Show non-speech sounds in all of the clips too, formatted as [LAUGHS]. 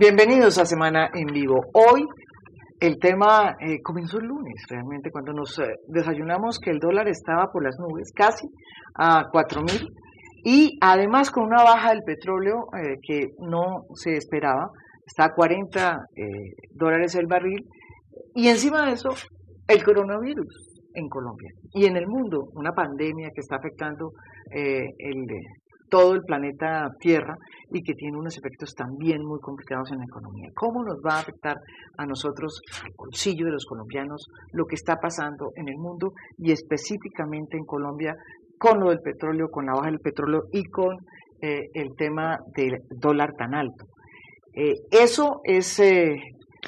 Bienvenidos a Semana en Vivo. Hoy el tema eh, comenzó el lunes, realmente, cuando nos eh, desayunamos que el dólar estaba por las nubes, casi a 4.000, y además con una baja del petróleo eh, que no se esperaba, está a 40 dólares el barril, y encima de eso, el coronavirus en Colombia y en el mundo, una pandemia que está afectando el todo el planeta Tierra y que tiene unos efectos también muy complicados en la economía. ¿Cómo nos va a afectar a nosotros, al bolsillo de los colombianos, lo que está pasando en el mundo y específicamente en Colombia con lo del petróleo, con la baja del petróleo y con eh, el tema del dólar tan alto? Eh, eso es eh,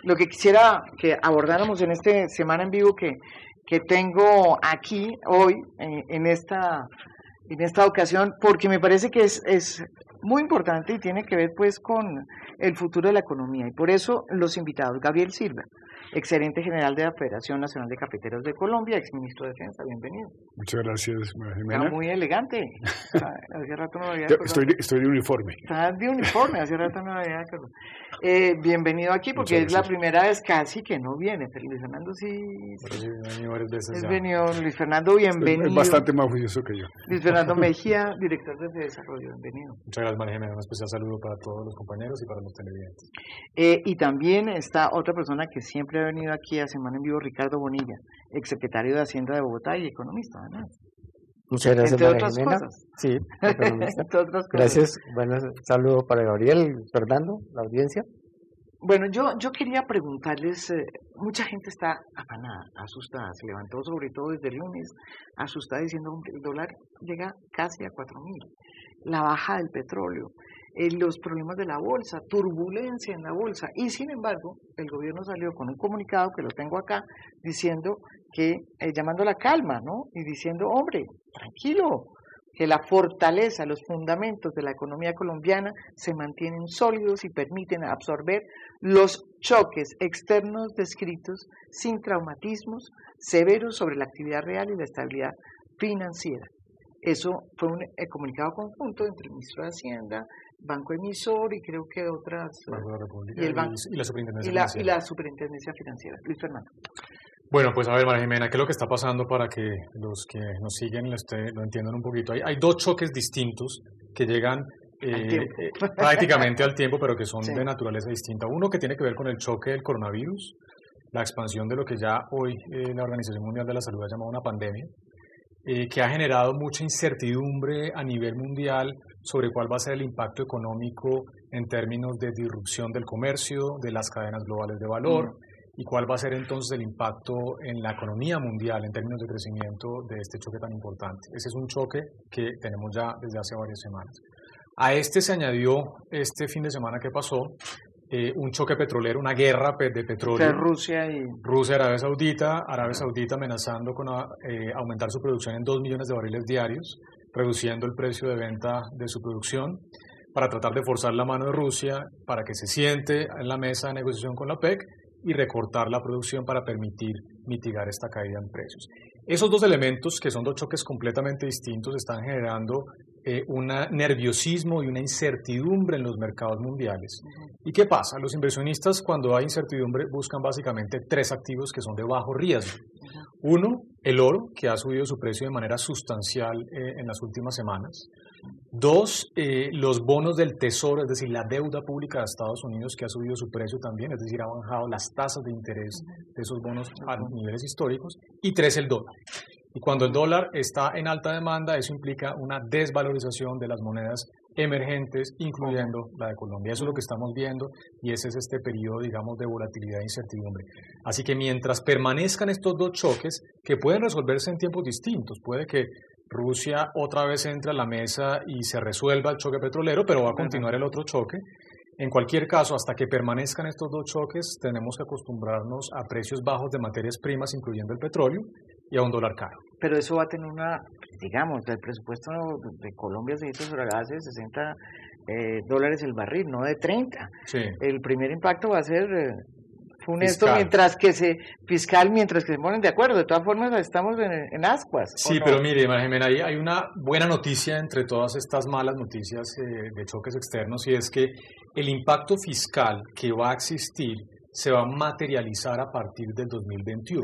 lo que quisiera que abordáramos en esta semana en vivo que, que tengo aquí hoy en esta en esta ocasión porque me parece que es, es muy importante y tiene que ver pues con el futuro de la economía y por eso los invitados, Gabriel Silva, excelente general de la Federación Nacional de Cafeteros de Colombia, ex ministro de Defensa, bienvenido. Muchas gracias, María Está muy elegante. [LAUGHS] Hace rato no había estoy, estoy de uniforme. Está de uniforme, hace rato no había eh, Bienvenido aquí porque es la primera vez casi que no viene, pero Luis Fernando sí. sí. Es venido Luis Fernando, bienvenido. Es bastante más juicioso que yo. Luis Fernando [LAUGHS] Mejía, director de Desarrollo, bienvenido. Muchas gracias, María Jiménez. Un especial saludo para todos los compañeros y para los televidentes. Eh, y también está otra persona que siempre ha venido aquí a Semana en Vivo, Ricardo Bonilla, exsecretario de Hacienda de Bogotá y economista, además. Muchas gracias, Entre otras cosas. Sí, [LAUGHS] economista. Entre otras cosas. Gracias. Bueno, saludo para Gabriel, Fernando, la audiencia. Bueno, yo, yo quería preguntarles, eh, mucha gente está afanada, asustada, se levantó sobre todo desde el lunes, asustada diciendo que el dólar llega casi a cuatro mil, la baja del petróleo, eh, los problemas de la bolsa, turbulencia en la bolsa. Y sin embargo, el gobierno salió con un comunicado que lo tengo acá diciendo que, eh, llamando a la calma, ¿no? Y diciendo, hombre, tranquilo, que la fortaleza, los fundamentos de la economía colombiana se mantienen sólidos y permiten absorber los choques externos descritos sin traumatismos severos sobre la actividad real y la estabilidad financiera. Eso fue un eh, comunicado conjunto entre el ministro de Hacienda, Banco Emisor y creo que otras. y, el banco, y, la Superintendencia Financiera. Y la Superintendencia Financiera. Luis Fernando. Bueno, pues a ver, María Jimena, ¿qué es lo que está pasando para que los que nos siguen lo, lo entiendan un poquito? Hay, hay, dos choques distintos que llegan eh, eh, prácticamente al tiempo, pero que son [LAUGHS] de naturaleza distinta. Uno que tiene que ver con el choque del coronavirus, la expansión de lo que ya hoy eh, la Organización Mundial de la Salud ha llamado una pandemia, que ha generado mucha incertidumbre a nivel mundial sobre cuál va a ser el impacto económico en términos de disrupción del comercio, de las cadenas globales de valor, mm. y cuál va a ser entonces el impacto en la economía mundial en términos de crecimiento de este choque tan importante. Ese es un choque que tenemos ya desde hace varias semanas. A este se añadió este fin de semana que pasó eh, un choque petrolero, una guerra de petróleo. De Rusia y... Rusia, Arabia Saudita, Arabia Saudita amenazando con eh, aumentar su producción en 2 millones de barriles diarios, reduciendo el precio de venta de su producción para tratar de forzar la mano de Rusia para que se siente en la mesa de negociación con la PEC y recortar la producción para permitir mitigar esta caída en precios. Esos dos elementos, que son dos choques completamente distintos, están generando eh, un nerviosismo y una incertidumbre en los mercados mundiales. ¿Y qué pasa? Los inversionistas cuando hay incertidumbre buscan básicamente tres activos que son de bajo riesgo. Uno, el oro, que ha subido su precio de manera sustancial eh, en las últimas semanas. Dos, eh, los bonos del tesoro, es decir, la deuda pública de Estados Unidos que ha subido su precio también, es decir, ha bajado las tasas de interés de esos bonos a niveles históricos. Y tres, el dólar. Y cuando el dólar está en alta demanda, eso implica una desvalorización de las monedas emergentes, incluyendo la de Colombia. Eso es lo que estamos viendo y ese es este periodo, digamos, de volatilidad e incertidumbre. Así que mientras permanezcan estos dos choques, que pueden resolverse en tiempos distintos, puede que Rusia otra vez entre a la mesa y se resuelva el choque petrolero, pero va a continuar el otro choque. En cualquier caso, hasta que permanezcan estos dos choques, tenemos que acostumbrarnos a precios bajos de materias primas, incluyendo el petróleo, y a un dólar caro. Pero eso va a tener una, digamos, del presupuesto de Colombia se hizo sobre la base de 60 eh, dólares el barril, no de 30. Sí. El primer impacto va a ser eh, funesto Fiscal. mientras que se fiscal mientras que se ponen de acuerdo. De todas formas estamos en, en ascuas. ¿o Sí, no? pero mire, María ahí hay una buena noticia entre todas estas malas noticias eh, de choques externos y es que el impacto fiscal que va a existir se va a materializar a partir del 2021.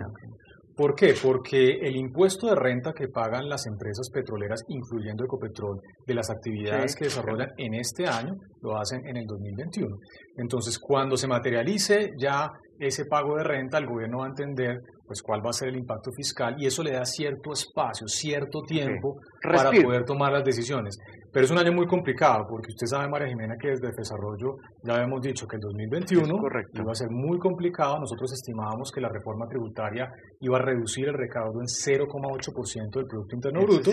¿Por qué? Porque el impuesto de renta que pagan las empresas petroleras, incluyendo Ecopetrol, de las actividades Sí. que desarrollan en este año, lo hacen en el 2021. Entonces, cuando se materialice ya ese pago de renta, el gobierno va a entender pues cuál va a ser el impacto fiscal y eso le da cierto espacio, cierto tiempo para poder tomar las decisiones. Pero es un año muy complicado porque usted sabe, María Jimena, que desde el desarrollo ya habíamos dicho que el 2021 Es correcto. iba a ser muy complicado. Nosotros estimábamos que la reforma tributaria iba a reducir el recaudo en 0,8% del Producto Interno Eso Bruto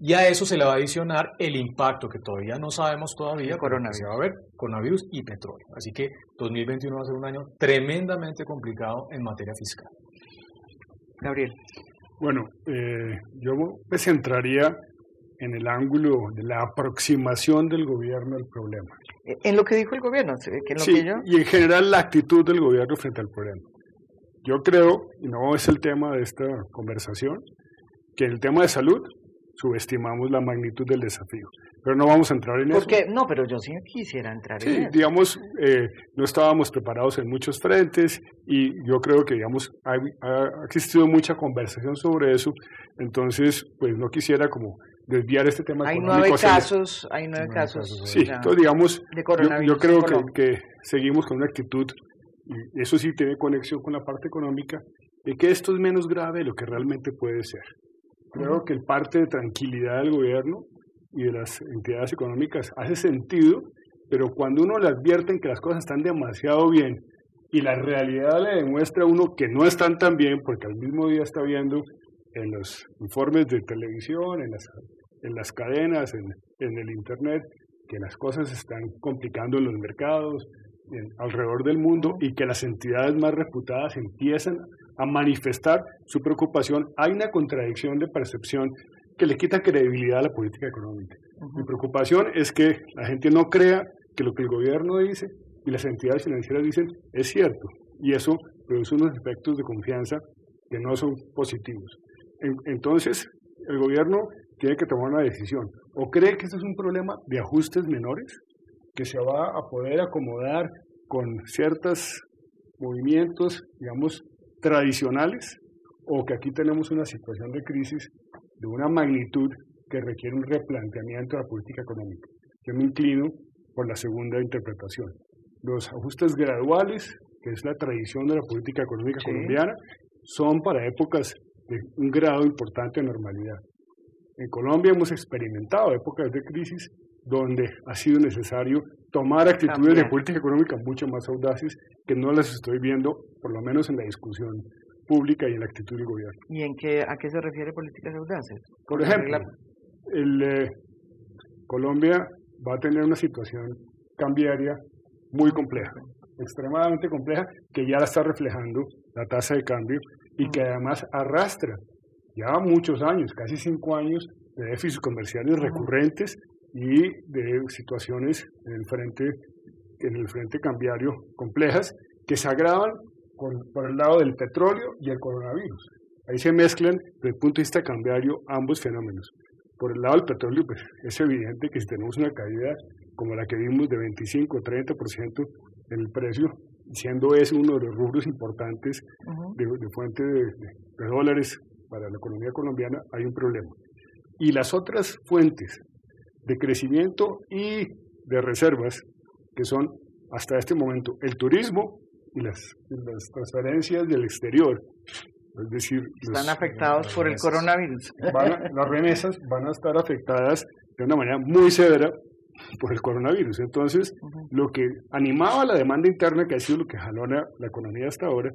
y a eso se le va a adicionar el impacto que todavía no sabemos todavía, coronavirus. se va a ver, coronavirus y petróleo. Así que 2021 va a ser un año tremendamente complicado en materia fiscal. Gabriel. Bueno, eh, yo me centraría en el ángulo de la aproximación del gobierno al problema. En lo que dijo el gobierno, ¿sí? que en lo Sí, que yo... y en general la actitud del gobierno frente al problema. Yo creo, y no es el tema de esta conversación, que en el tema de salud subestimamos la magnitud del desafío. Pero no vamos a entrar en eso. Porque, no, pero yo sí quisiera entrar en Sí, eso. digamos, eh, no estábamos preparados en muchos frentes y yo creo que, digamos, hay- ha, existido mucha conversación sobre eso, entonces, pues no quisiera como desviar este tema Hay nueve casos, hay nueve Nueve casos. casos, Sí, ya, entonces, digamos, de yo, coronavirus yo creo que, que seguimos con una actitud, y eso sí tiene conexión con la parte económica, de que esto es menos grave de lo que realmente puede ser. Creo que el parte de tranquilidad del gobierno y de las entidades económicas hace sentido, pero cuando uno le advierte que las cosas están demasiado bien y la realidad le demuestra a uno que no están tan bien, porque al mismo día está viendo en los informes de televisión, en las, en las cadenas, en, en el Internet, que las cosas se están complicando en los mercados, en- alrededor del mundo, y que las entidades más reputadas empiezan a manifestar su preocupación, hay una contradicción de percepción que le quita credibilidad a la política económica. Mi preocupación es que la gente no crea que lo que el gobierno dice y las entidades financieras dicen es cierto, y eso produce unos efectos de confianza que no son positivos. En- entonces, el gobierno tiene que tomar una decisión. O cree que este es un problema de ajustes menores, que se va a poder acomodar con ciertos movimientos, digamos, tradicionales, o que aquí tenemos una situación de crisis de una magnitud que requiere un replanteamiento de la política económica. Yo me inclino por la segunda interpretación. Los ajustes graduales, que es la tradición de la política económica Sí. colombiana, son para épocas de un grado importante de normalidad. En Colombia hemos experimentado épocas de crisis donde ha sido necesario tomar actitudes de política económica mucho más audaces que no las estoy viendo, por lo menos en la discusión pública y en la actitud del gobierno. ¿Y en qué, a qué se refiere políticas audaces? Por ejemplo, el, eh, Colombia va a tener una situación cambiaria muy compleja, extremadamente compleja, que ya la está reflejando la tasa de cambio y que además arrastra ya muchos años, casi cinco años, de déficits comerciales recurrentes y de situaciones en el frente, en el frente cambiario complejas que se agravan con- por el lado del petróleo y el coronavirus. Ahí se mezclan desde el punto de vista cambiario ambos fenómenos. Por el lado del petróleo, pues es evidente que si tenemos una caída como la que vimos de 25 o 30% en el precio, siendo ese uno de los rubros importantes de, de fuente de, de- de dólares para la economía colombiana, hay un problema. Y las otras fuentes de crecimiento y de reservas, que son hasta este momento el turismo y las, transferencias del exterior, es decir, los- Están afectados por el coronavirus. van a- las remesas van a estar afectadas de una manera muy severa por el coronavirus. Entonces, lo que animaba la demanda interna, que ha sido lo que jaló la, la economía hasta ahora,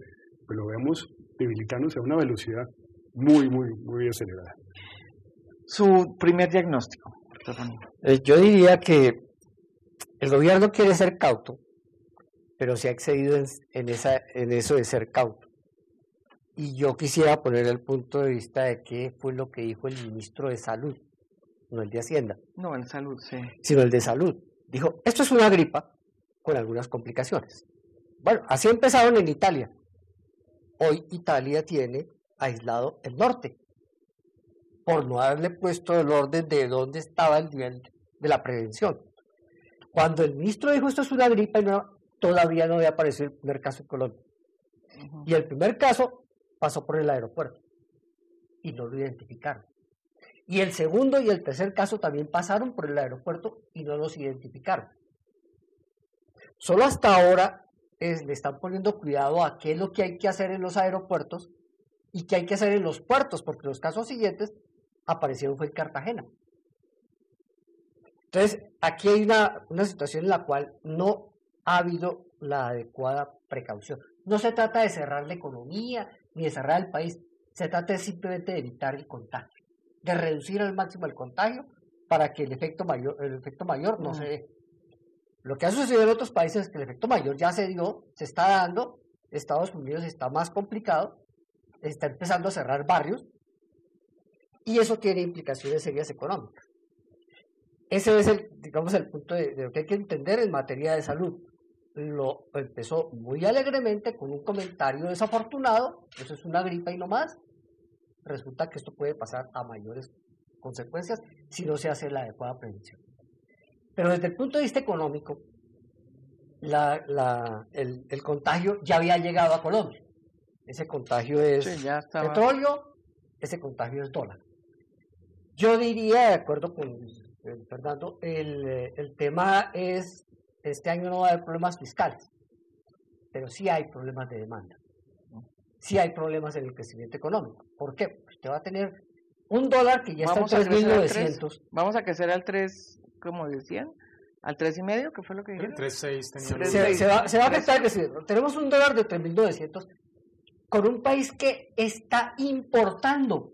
pues lo vemos debilitándose a una velocidad muy, muy, muy acelerada. Su primer diagnóstico. Eh, Yo diría que el gobierno quiere ser cauto, pero se ha excedido en, en esa, en eso de ser cauto. Y yo quisiera poner el punto de vista de qué fue lo que dijo el ministro de Salud, no el de Hacienda, No, en salud, sí. sino el de Salud. Dijo, esto es una gripa con algunas complicaciones. Bueno, así empezaron en Italia. Hoy Italia tiene aislado el norte, por no haberle puesto el orden de dónde estaba el nivel de la prevención. Cuando el ministro dijo esto es una gripa, no, todavía no había aparecido el primer caso en Colombia. Y el primer caso pasó por el aeropuerto y no lo identificaron. Y el segundo y el tercer caso también pasaron por el aeropuerto y no los identificaron. Solo hasta ahora le están poniendo cuidado a qué es lo que hay que hacer en los aeropuertos y qué hay que hacer en los puertos, porque los casos siguientes aparecieron fue en Cartagena. Entonces, aquí hay una, una situación en la cual no ha habido la adecuada precaución. No se trata de cerrar la economía ni de cerrar el país, se trata simplemente de evitar el contagio, de reducir al máximo el contagio para que el efecto mayor, el efecto mayor no se dé. Lo que ha sucedido en otros países es que el efecto mayor ya se dio, se está dando, Estados Unidos está más complicado, está empezando a cerrar barrios y eso tiene implicaciones serias económicas. Ese es el, digamos, el punto de, lo que hay que entender en materia de salud. Lo empezó muy alegremente con un comentario desafortunado, eso es una gripa y no más. Resulta que esto puede pasar a mayores consecuencias si no se hace la adecuada prevención. Pero desde el punto de vista económico, el, contagio ya había llegado a Colombia. Ese contagio es petróleo, ese contagio es dólar. Yo diría, de acuerdo con Fernando, el, el tema es, este año no va a haber problemas fiscales, pero sí hay problemas de demanda. Sí hay problemas en el crecimiento económico. ¿Por qué? Porque usted va a tener un dólar que ya está en 3.900. Vamos a crecer al 3, como decían, al 3,5, que fue lo que dijeron. 3,6 se, se, va, se va a afectar el crecimiento. Tenemos un dólar de 3.900 con un país que está importando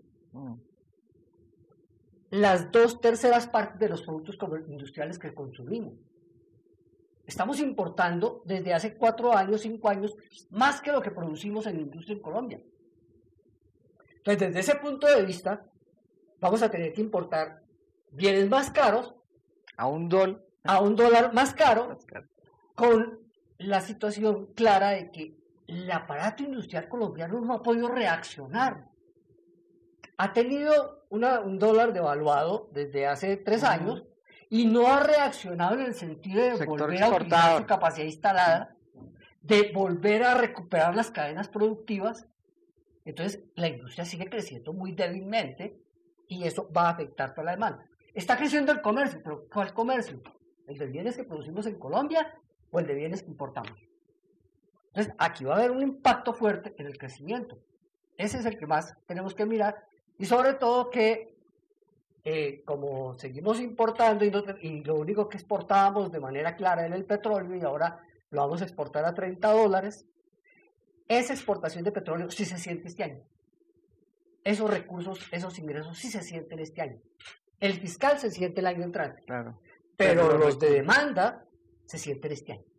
las dos terceras partes de los productos industriales que consumimos. Estamos importando desde hace cuatro años, cinco años, más que lo que producimos en la industria en Colombia. Entonces, desde ese punto de vista, vamos a tener que importar bienes más caros a un dólar a un dólar más caro, más caro, con la situación clara de que el aparato industrial colombiano no ha podido reaccionar. Ha tenido un dólar devaluado desde hace tres años y no ha reaccionado en el sentido de volver a utilizar su capacidad instalada, de volver a recuperar las cadenas productivas. Entonces, la industria sigue creciendo muy débilmente y eso va a afectar toda la demanda. Está creciendo el comercio, pero ¿cuál comercio? ¿El de bienes que producimos en Colombia o el de bienes que importamos? Entonces, aquí va a haber un impacto fuerte en el crecimiento. Ese es el que más tenemos que mirar. Y sobre todo que, eh, como seguimos importando y, y, lo único que exportábamos de manera clara era el petróleo y ahora lo vamos a exportar a 30 dólares, esa exportación de petróleo sí se siente este año. Esos recursos, esos ingresos sí se sienten este año. El fiscal se siente el año entrante. Claro. Pero los de demanda se sienten este año.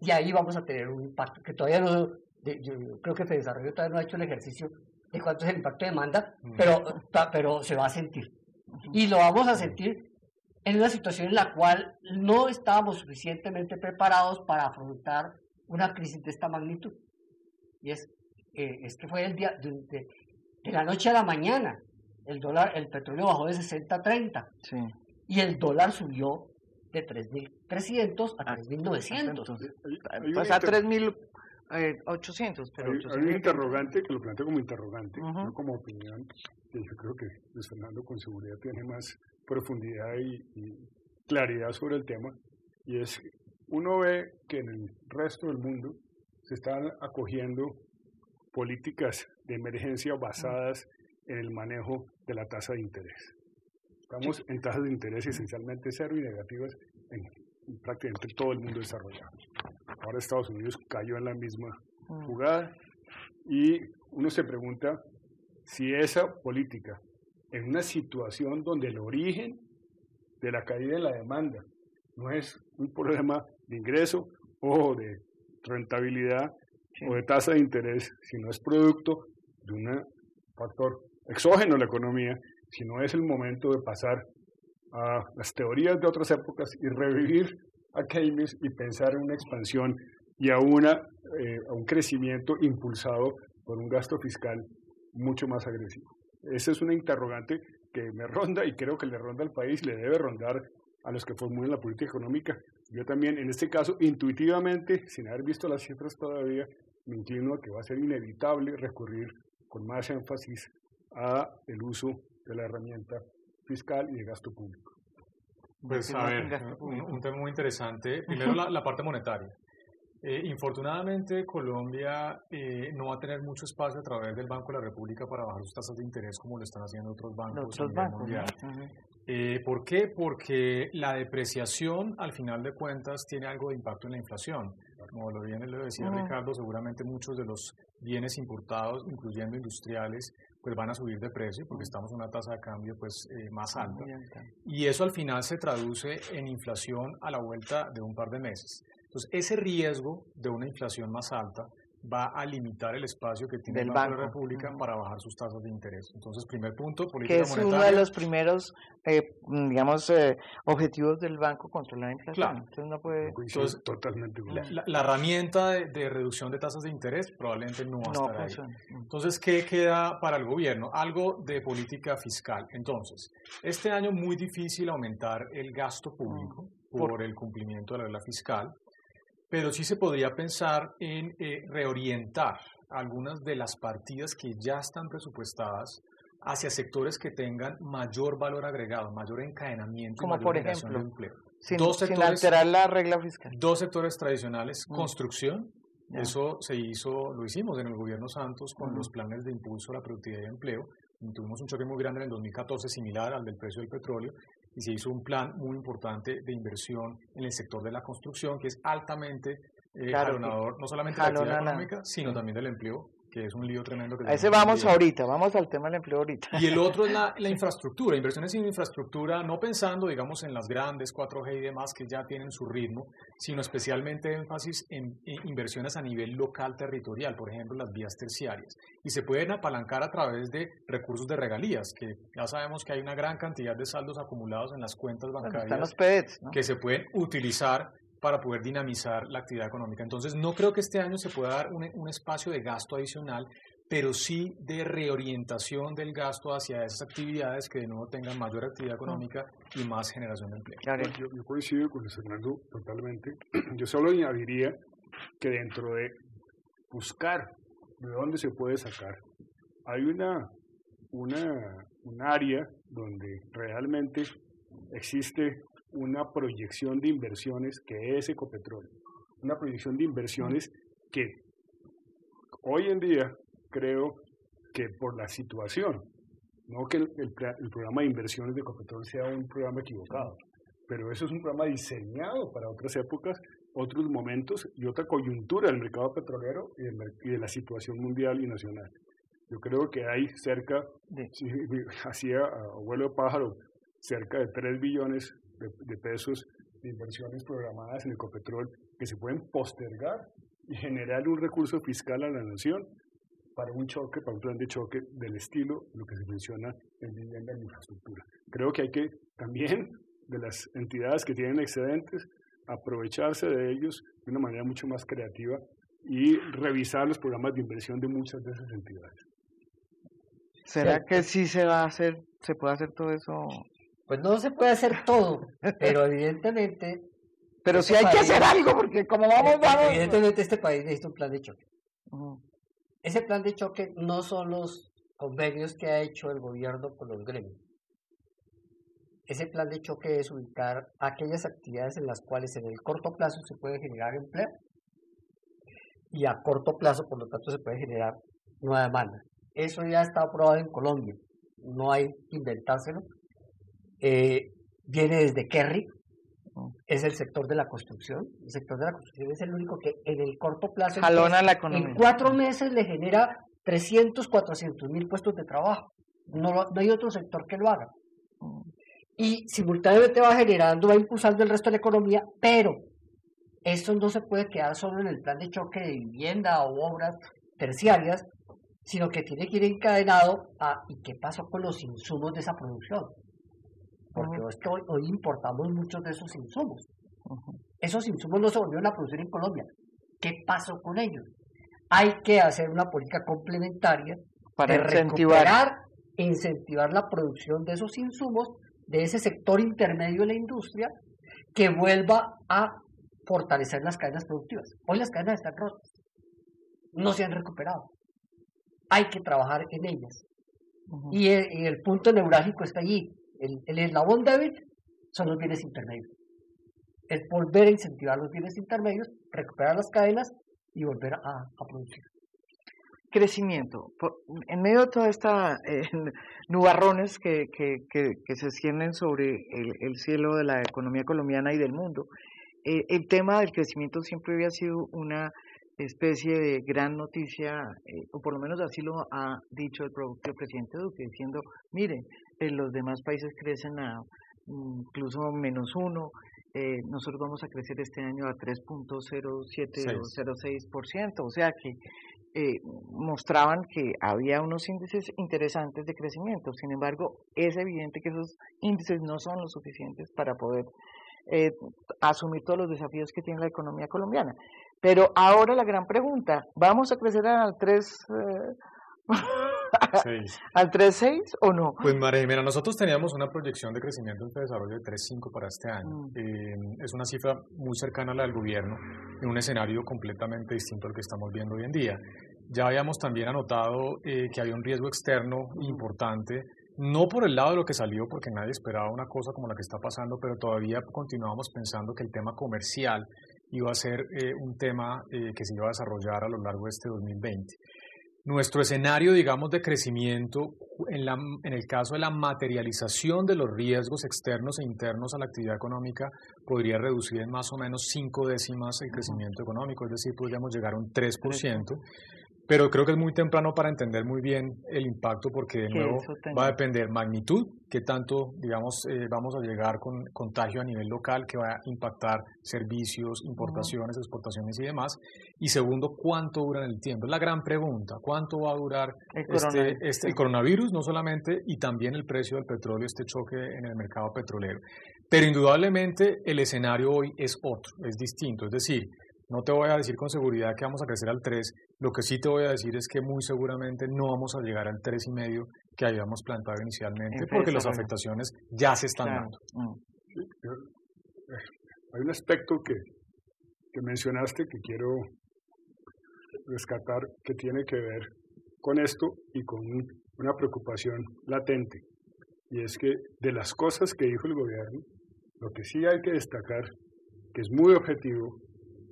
Y ahí vamos a tener un impacto que todavía no, yo creo que Desarrollo todavía no ha hecho el ejercicio de cuánto es el impacto de demanda, mm. pero, pero se va a sentir. Y lo vamos a sentir en una situación en la cual no estábamos suficientemente preparados para afrontar una crisis de esta magnitud. Y es, eh, es que fue el día, de, de, la noche a la mañana, el dólar, el petróleo bajó de 60 a 30. Sí y el dólar subió de 3.300 a 3.900. Pues a 3.800. Pero hay, hay, un interrogante que lo planteo como interrogante, no como opinión, que yo creo que Luis Fernando con seguridad tiene más profundidad y, y claridad sobre el tema, y es, uno ve que en el resto del mundo se están acogiendo políticas de emergencia basadas en el manejo de la tasa de interés. Estamos en tasas de interés esencialmente cero y negativas en, prácticamente todo el mundo desarrollado. Ahora Estados Unidos cayó en la misma mm. jugada y uno se pregunta si esa política, en una situación donde el origen de la caída de la demanda no es un problema de ingreso o de rentabilidad o de tasa de interés, sino es producto de un factor exógeno en la economía si no es el momento de pasar a las teorías de otras épocas y revivir a Keynes y pensar en una expansión y a, una, eh, a un crecimiento impulsado por un gasto fiscal mucho más agresivo. Esa es una interrogante que me ronda y creo que le ronda al país, le debe rondar a los que formulan la política económica. Yo también, en este caso, intuitivamente, sin haber visto las cifras todavía, me inclino a que va a ser inevitable recurrir con más énfasis a el uso de la herramienta fiscal y de gasto público. Pues a ver, un, tema muy interesante. [LAUGHS] Primero la, parte monetaria. Eh, infortunadamente Colombia eh, no va a tener mucho espacio a través del Banco de la República para bajar sus tasas de interés como lo están haciendo otros bancos a nivel mundial. Eh, ¿Por qué? Porque la depreciación al final de cuentas tiene algo de impacto en la inflación. Como lo bien lo decía Ricardo, seguramente muchos de los bienes importados, incluyendo industriales, pues van a subir de precio porque estamos en una tasa de cambio pues eh, más alta. Y eso al final se traduce en inflación a la vuelta de un par de meses. Entonces, ese riesgo de una inflación más alta va a limitar el espacio que tiene el Banco de la República para bajar sus tasas de interés. Entonces, primer punto, política que es uno de los primeros, eh, digamos, eh, objetivos del banco controlar la inflación. Claro. Entonces, no puede... Entonces, totalmente. La, la, herramienta de, reducción de tasas de interés probablemente no va a estar ahí. Entonces, ¿qué queda para el gobierno? Algo de política fiscal. Entonces, este año muy difícil aumentar el gasto público por el cumplimiento de la regla fiscal pero sí se podría pensar en eh, reorientar algunas de las partidas que ya están presupuestadas hacia sectores que tengan mayor valor agregado, mayor encadenamiento Como y por ejemplo, de empleo. Sin, dos sectores, alterar la regla fiscal. Dos sectores tradicionales, mm. construcción, eso se hizo, lo hicimos en el gobierno Santos con los planes de impulso a la productividad y empleo. Tuvimos un choque muy grande en el 2014, similar al del precio del petróleo, y se hizo un plan muy importante de inversión en el sector de la construcción, que es altamente eh, no solamente de la actividad económica, sino también del empleo que es un lío tremendo. Que a ese vamos ahorita, vamos al tema del empleo ahorita. Y el otro es la, [LAUGHS] la, infraestructura, inversiones en infraestructura, no pensando, digamos, en las grandes 4G y demás que ya tienen su ritmo, sino especialmente énfasis en, inversiones a nivel local territorial, por ejemplo, las vías terciarias. Y se pueden apalancar a través de recursos de regalías, que ya sabemos que hay una gran cantidad de saldos acumulados en las cuentas bancarias los PEDs, que se pueden utilizar para poder dinamizar la actividad económica. Entonces, no creo que este año se pueda dar un, espacio de gasto adicional, pero sí de reorientación del gasto hacia esas actividades que de nuevo tengan mayor actividad económica y más generación de empleo. Yo, yo coincido con Fernando totalmente. [CLEARS THROAT] Yo solo añadiría que dentro de buscar de dónde se puede sacar, hay una, una, un área donde realmente existe una proyección de inversiones que es Ecopetrol, una proyección de inversiones que hoy en día creo que por la situación, no que el, programa de inversiones de Ecopetrol sea un programa equivocado, pero eso es un programa diseñado para otras épocas, otros momentos y otra coyuntura del mercado petrolero y de, la situación mundial y nacional. Yo creo que hay cerca, [LAUGHS] hacía vuelo de pájaro, cerca de 3 billones de, pesos de inversiones programadas en Ecopetrol que se pueden postergar y generar un recurso fiscal a la nación para un choque, para un plan de choque del estilo lo que se menciona en vivienda y infraestructura. Creo que hay que también de las entidades que tienen excedentes aprovecharse de ellos de una manera mucho más creativa y revisar los programas de inversión de muchas de esas entidades. ¿Será que sí se va a hacer, se puede hacer todo eso pues no se puede hacer todo, pero evidentemente... Pero si este hay que hacer algo, porque como vamos, vamos... Evidentemente este país necesita un plan de choque. Ese plan de choque no son los convenios que ha hecho el gobierno con los gremios. Ese plan de choque es ubicar aquellas actividades en las cuales en el corto plazo se puede generar empleo y a corto plazo, por lo tanto, se puede generar nueva demanda. Eso ya está aprobado en Colombia. No hay que inventárselo eh, viene desde Kerry, es el sector de la construcción. El sector de la construcción es el único que en el corto plazo, en cuatro meses le genera 300, 400 mil puestos de trabajo. No, no hay otro sector que lo haga. Y simultáneamente va generando, va impulsando el resto de la economía, pero esto no se puede quedar solo en el plan de choque de vivienda o obras terciarias, sino que tiene que ir encadenado a ¿y qué pasó con los insumos de esa producción? Porque hoy, importamos muchos de esos insumos. Esos insumos no se volvieron a producir en Colombia, ¿Qué pasó con ellos? Hay que hacer una política complementaria Para de incentivar. recuperar e incentivar la producción de esos insumos, de ese sector intermedio de la industria, que vuelva a fortalecer las cadenas productivas. Hoy las cadenas están rotas, no se han recuperado. Hay que trabajar en ellas. Y el, y el punto neurálgico está allí. El, el eslabón débil son los bienes intermedios. Es volver a incentivar los bienes intermedios, recuperar las cadenas y volver a, a producir. crecimiento. Por- en medio de toda esta eh, nubarrones que, que, que, que se extienden sobre el, el cielo de la economía colombiana y del mundo, eh, el tema del crecimiento siempre había sido una especie de gran noticia, eh, o por lo menos así lo ha dicho el propio presidente Duque, diciendo, miren, eh, los demás países crecen a incluso menos uno, eh, nosotros vamos a crecer este año a 3.07 o 0.6%, o sea que eh, mostraban que había unos índices interesantes de crecimiento. Sin embargo, es evidente que esos índices no son los suficientes para poder eh, asumir todos los desafíos que tiene la economía colombiana. Pero ahora la gran pregunta, ¿vamos a crecer al 3, [LAUGHS] eh, Seis. al 3.6 o no? Pues María Jimena, nosotros teníamos una proyección de crecimiento de desarrollo de 3.5 para este año. Mm. Eh, es una cifra muy cercana a la del gobierno, en un escenario completamente distinto al que estamos viendo hoy en día. Ya habíamos también anotado eh, que había un riesgo externo importante, no por el lado de lo que salió, porque nadie esperaba una cosa como la que está pasando, pero todavía continuábamos pensando que el tema comercial iba a ser eh, un tema eh, que se iba a desarrollar a lo largo de este 2020. Nuestro escenario, digamos, de crecimiento, en, la, en, el caso de la materialización de los riesgos externos e internos a la actividad económica, podría reducir en más o menos cinco décimas el crecimiento económico, es decir, podríamos llegar a un 3%. Pero creo que es muy temprano para entender muy bien el impacto porque de nuevo va a depender magnitud, qué tanto, digamos, eh, vamos a llegar con contagio a nivel local que va a impactar servicios, importaciones, uh -huh. exportaciones y demás. Y segundo, cuánto dura en el tiempo. Es la gran pregunta, cuánto va a durar el, este, coronavirus. este, el coronavirus, no solamente, y también el precio del petróleo, este choque en el mercado petrolero. Pero indudablemente el escenario hoy es otro, es distinto. Es decir, no te voy a decir con seguridad que vamos a crecer al 3, lo que sí te voy a decir es que muy seguramente no vamos a llegar al 3,5 que habíamos plantado inicialmente, porque las afectaciones ya se están Claro. dando. Mm. Eh, hay un aspecto que, que mencionaste que quiero rescatar que tiene que ver con esto y con un- una preocupación latente. Y es que de las cosas que dijo el gobierno, lo que sí hay que destacar, que es muy objetivo,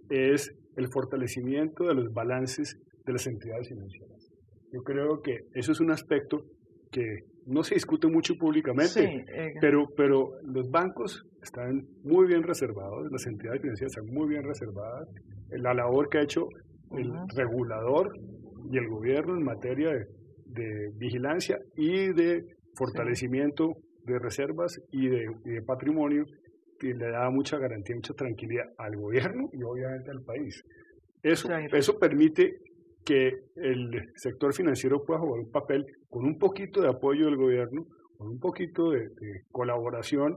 es el fortalecimiento de los balances de las entidades financieras. Yo creo que eso es un aspecto que no se discute mucho públicamente, Sí, eh, pero, pero los bancos están muy bien reservados, las entidades financieras están muy bien reservadas. La labor que ha hecho el regulador y el gobierno en materia de, de vigilancia y de fortalecimiento de reservas y de, y de patrimonio que le da mucha garantía, mucha tranquilidad al gobierno y obviamente al país. Eso, eso permite que el sector financiero pueda jugar un papel con un poquito de apoyo del gobierno, con un poquito de, de colaboración,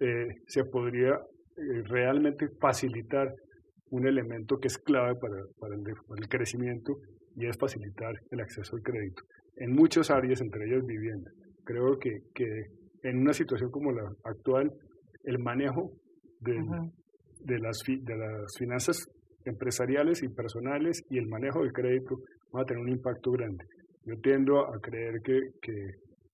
eh, se podría eh, realmente facilitar un elemento que es clave para, para el, de- para el crecimiento y es facilitar el acceso al crédito en muchas áreas, entre ellas vivienda. Creo que, que en una situación como la actual, el manejo Ujú. de, las, fi- de las finanzas empresariales y personales y el manejo del crédito van a tener un impacto grande. Yo tiendo a creer que, que,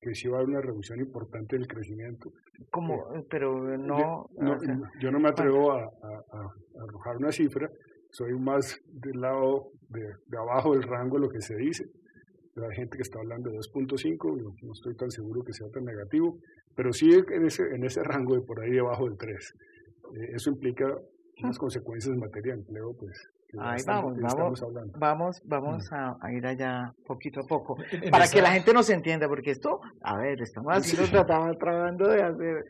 que sí va a haber una reducción importante del crecimiento. como, pero no, yo, no, o sea, yo no me atrevo a, a- arrojar una cifra, soy más del lado de, de abajo del rango de lo que se dice. Hay gente que está hablando de 2.5, no, no estoy tan seguro que sea tan negativo, pero sí en ese, en ese rango de por ahí debajo del 3. Eh, eso implica unas consecuencias en materia de empleo, pues, estamos, vamos, vamos. vamos, vamos a, a ir allá poquito a poco, En- para esa- que la gente nos entienda, porque esto, a ver, estamos así, nos tratamos tratando de hacer,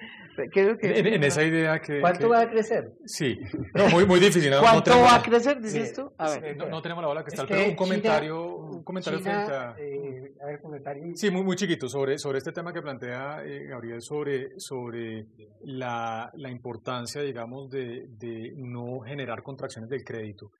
¿qué es lo que En, en esa idea que... ¿Cuánto que- va a crecer? Sí, no, muy, muy difícil. no- ¿Cuánto tenemos va a crecer, dices Sí, tú? A ver, no, no tenemos la bola que Es está, pero un China- comentario, un comentario China, frente a... eh, a ver, ¿cómo comentario. Sí, muy, muy chiquito, sobre, sobre este tema que plantea eh, Gabriel, sobre, sobre la, la importancia, digamos, de, de no generar contracciones del crédito.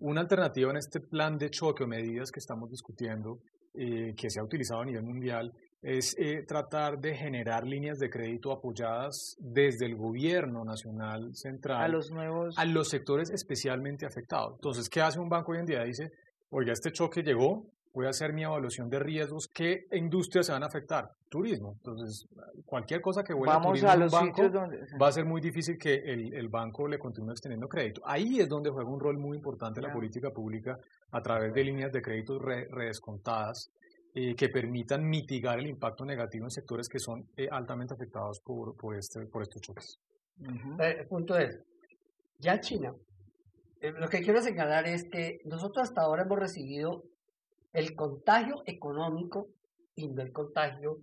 Una alternativa en este plan de choque o medidas que estamos discutiendo, eh, que se ha utilizado a nivel mundial, es eh, tratar de generar líneas de crédito apoyadas desde el gobierno nacional central A los nuevos. a los sectores especialmente afectados. Entonces, ¿qué hace un banco hoy en día? Dice, oiga, este choque llegó, voy a hacer mi evaluación de riesgos, ¿qué industrias se van a afectar? Turismo. Entonces, cualquier cosa que vuelva Vamos turismo a en un banco, sitios donde. va a ser muy difícil que el, el banco le continúe extendiendo crédito. Ahí es donde juega un rol muy importante la política pública a través de líneas de crédito re- redescontadas eh, que permitan mitigar el impacto negativo en sectores que son eh, altamente afectados por, por, este, por estos choques. Ujú. Eh, El punto es, ya China, eh, lo que quiero señalar es que nosotros hasta ahora hemos recibido el contagio económico y no el contagio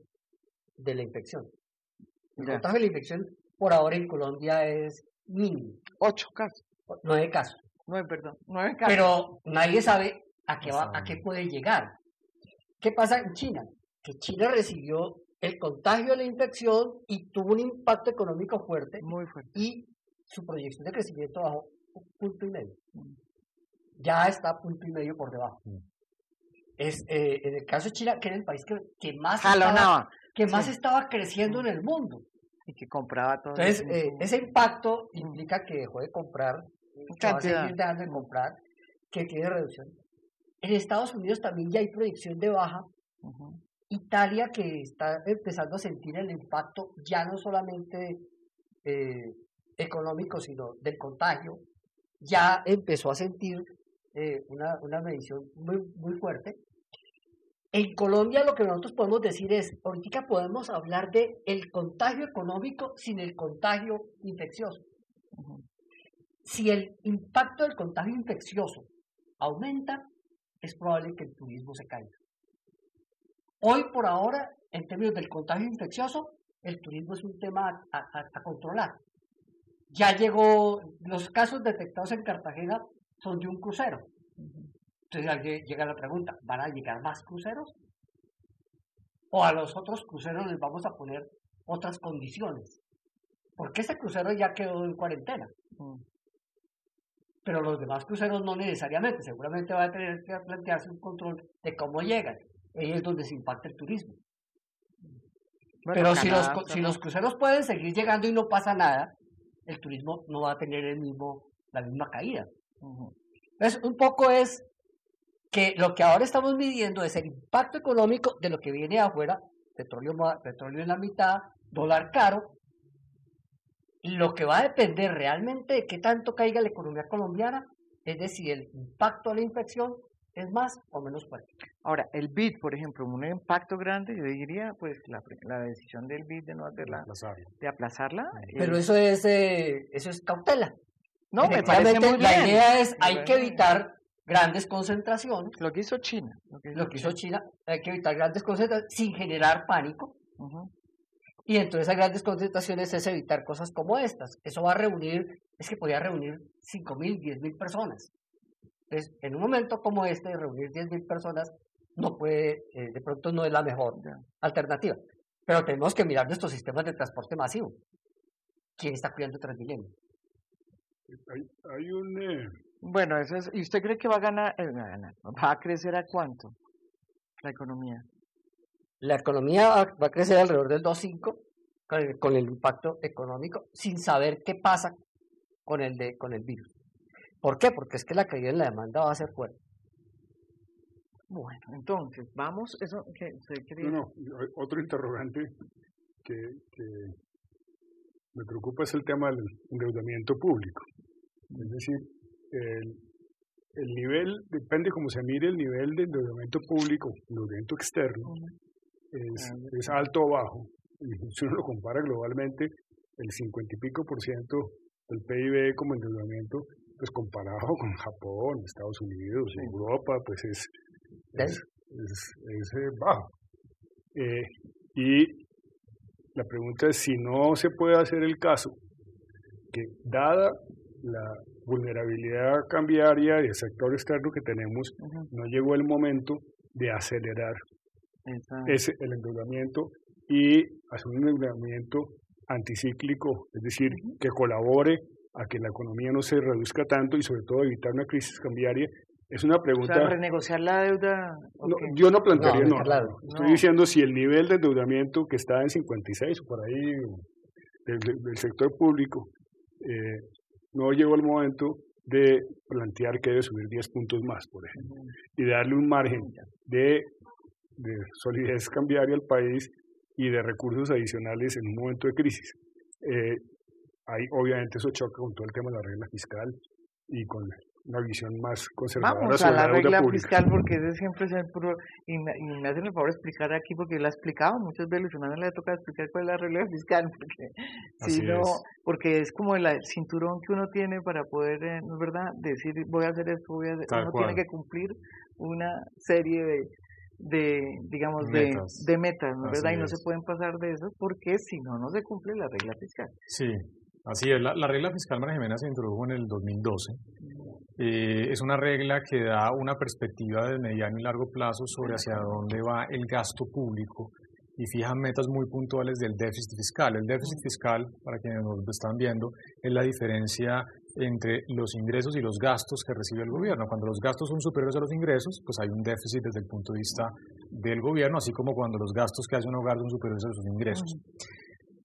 de la infección. El contagio de la infección por ahora en Colombia es mínimo, Ocho casos. nueve casos. Nueve, perdón. Nueve casos. Pero nadie sabe a qué, va, a qué puede llegar. ¿Qué pasa en China? Que China recibió el contagio de la infección y tuvo un impacto económico fuerte Muy fuerte. y su proyección de crecimiento bajó un punto y medio. Ya está a punto y medio por debajo. Es, eh, en el caso de China, que era el país que, que más, estaba, que más sí. estaba creciendo en el mundo. Y que compraba todo. Entonces, eh, ese impacto implica que dejó de comprar, que va a seguir dejando de comprar, que tiene reducción. En Estados Unidos también ya hay proyección de baja. Italia, que está empezando a sentir el impacto ya no solamente eh, económico, sino del contagio, ya empezó a sentir eh, una, una medición muy, muy fuerte. En Colombia lo que nosotros podemos decir es, ahorita podemos hablar de el contagio económico sin el contagio infeccioso. Si el impacto del contagio infeccioso aumenta, es probable que el turismo se caiga. Hoy por ahora, en términos del contagio infeccioso, el turismo es un tema a controlar. Ya llegó, los casos detectados en Cartagena son de un crucero. Entonces llega la pregunta, ¿van a llegar más cruceros? ¿O a los otros cruceros les vamos a poner otras condiciones? Porque ese crucero ya quedó en cuarentena Mm. pero los demás cruceros no necesariamente, seguramente va a tener que plantearse un control de cómo llegan. Ahí es donde se impacta el turismo. Bueno, pero si los, Canadá si los cruceros pueden seguir llegando y no pasa nada, el turismo no va a tener el mismo, la misma caída. Ujú. Entonces, un poco es que lo que ahora estamos midiendo es el impacto económico de lo que viene de afuera, petróleo, petróleo en la mitad, dólar caro, y lo que va a depender realmente de qué tanto caiga la economía colombiana es de si el impacto de la infección es más o menos fuerte. Ahora, el BID, por ejemplo, un impacto grande, yo diría, pues la, la decisión del BID de no hacerla, de aplazarla. Pero eh, eso es, eh, eso es cautela. no, me parece muy la bien. idea es, hay que evitar grandes concentraciones, Lo que hizo China. Lo que hizo, lo que hizo China, hay que evitar grandes concentraciones sin generar pánico, Ujú. Y dentro de esas grandes concentraciones es evitar cosas como estas. Eso va a reunir, es que podía reunir 5.000, 10.000 personas. Entonces, en un momento como este, reunir 10.000 personas no puede, eh, de pronto no es la mejor alternativa. Pero tenemos que mirar nuestros sistemas de transporte masivo. ¿Quién está cuidando Transmilenio? Hay, hay un, eh, Bueno, eso es, ¿y usted cree que va a ganar, eh, va a ganar, va a crecer a cuánto la economía? La economía va, va a crecer alrededor del 2.5 con el, con el impacto económico, sin saber qué pasa con el, de, con el virus. ¿Por qué? Porque es que la caída en la demanda va a ser fuerte. Bueno, entonces, vamos, eso que usted quería no, no, otro interrogante que, que me preocupa es el tema del endeudamiento público. Es decir, el, el nivel, depende cómo se mire el nivel de endeudamiento público, endeudamiento externo, es, es alto o bajo. Y [LAUGHS] si uno lo compara globalmente, el 50 y pico por ciento del PIB como endeudamiento, pues comparado con Japón, Estados Unidos, Europa, pues es, es, es, es, eh, bajo. Eh, y la pregunta es si no se puede hacer el caso que dada la vulnerabilidad cambiaria y el sector externo que tenemos, no llegó el momento de acelerar es el endeudamiento y hacer un endeudamiento anticíclico, es decir, que colabore a que la economía no se reduzca tanto y sobre todo evitar una crisis cambiaria. Es una pregunta... O sea, renegociar la deuda. yo no plantearía, no, Estoy diciendo si el nivel de endeudamiento que está en 56 o por ahí del, sector público, eh, no llegó el momento de plantear que debe subir 10 puntos más, por ejemplo, y darle un margen de, de solidez cambiaria al país y de recursos adicionales en un momento de crisis. Eh, hay, obviamente eso choca con todo el tema de la regla fiscal y con una visión más conservadora Vamos a la, regla fiscal porque ese siempre es el puro y me, hacen el favor de explicar aquí porque lo ha explicado muchas veces y no le toca explicar cuál es la regla fiscal [LAUGHS] porque si no porque es como el cinturón que uno tiene para poder eh, es verdad decir voy a hacer esto voy a hacer, uno tiene que cumplir una serie de de digamos metas. de, de metas ¿no verdad y no se pueden pasar de eso porque si no no se cumple la regla fiscal. Sí Así es, la, regla fiscal María Jimena se introdujo en el 2012. Eh, es una regla que da una perspectiva de mediano y largo plazo sobre hacia dónde va el gasto público y fija metas muy puntuales del déficit fiscal. El déficit fiscal, para quienes nos están viendo, es la diferencia entre los ingresos y los gastos que recibe el gobierno. Cuando los gastos son superiores a los ingresos, pues hay un déficit desde el punto de vista del gobierno, así como cuando los gastos que hace un hogar son superiores a sus ingresos.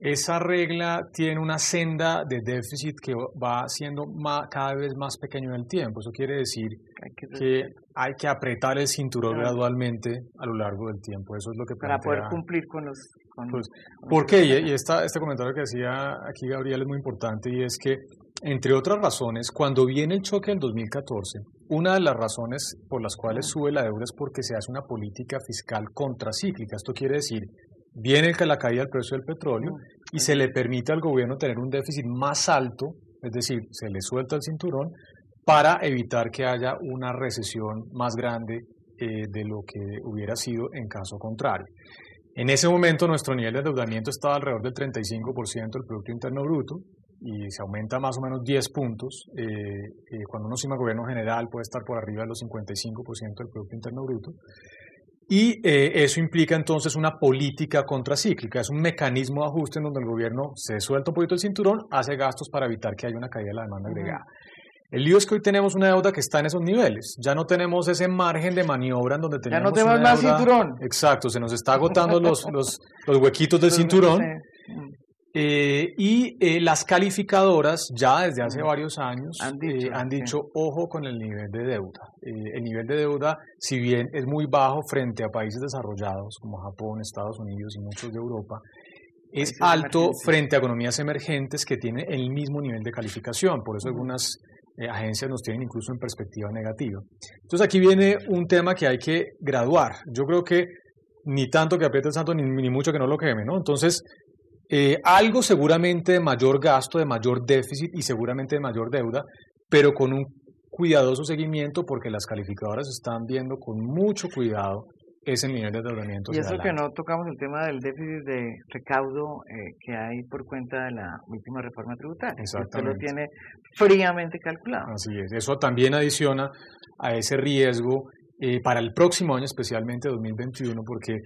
Esa regla tiene una senda de déficit que va siendo cada vez más pequeño en el tiempo. Eso quiere decir que hay que apretar el cinturón gradualmente a lo largo del tiempo. Eso es lo que Para poder cumplir con los... pues, ¿Por qué? Y, esta, este comentario que decía aquí Gabriel es muy importante y es que, entre otras razones, cuando viene el choque en 2014, una de las razones por las cuales sube la deuda es porque se hace una política fiscal contracíclica. Esto quiere decir viene la caída del precio del petróleo y se le permite al gobierno tener un déficit más alto, es decir, se le suelta el cinturón para evitar que haya una recesión más grande eh, de lo que hubiera sido en caso contrario. En ese momento nuestro nivel de endeudamiento estaba alrededor del 35% del Producto Interno Bruto y se aumenta más o menos 10 puntos. Eh, eh, cuando uno suma gobierno general puede estar por arriba de los 55% del Producto Interno Bruto. Y eh, eso implica entonces una política contracíclica, es un mecanismo de ajuste en donde el gobierno se suelta un poquito el cinturón, hace gastos para evitar que haya una caída de la demanda agregada. El lío es que hoy tenemos una deuda que está en esos niveles. Ya no tenemos ese margen de maniobra en donde tenemos. Ya no tenemos más cinturón. Exacto, se nos está agotando los, los, los huequitos del cinturón. Eh, y eh, las calificadoras ya desde hace varios años han dicho, eh, ojo con el nivel de deuda. el nivel de deuda, si bien es muy bajo frente a países desarrollados como Japón, Estados Unidos y muchos de Europa, es alto frente a economías emergentes que tienen el mismo nivel de calificación. Por eso algunas agencias nos tienen incluso en perspectiva negativa. Entonces aquí viene un tema que hay que graduar. Yo creo que ni tanto que apriete el santo ni, ni mucho que no lo queme, ¿no? Entonces, eh, algo seguramente de mayor gasto, de mayor déficit y seguramente de mayor deuda, pero con un cuidadoso seguimiento porque las calificadoras están viendo con mucho cuidado ese nivel de endeudamiento. Y eso que no tocamos el tema del déficit de recaudo eh, que hay por cuenta de la última reforma tributaria. Exactamente. lo tiene fríamente calculado. Así es. Eso también adiciona a ese riesgo eh, para el próximo año, especialmente 2021, porque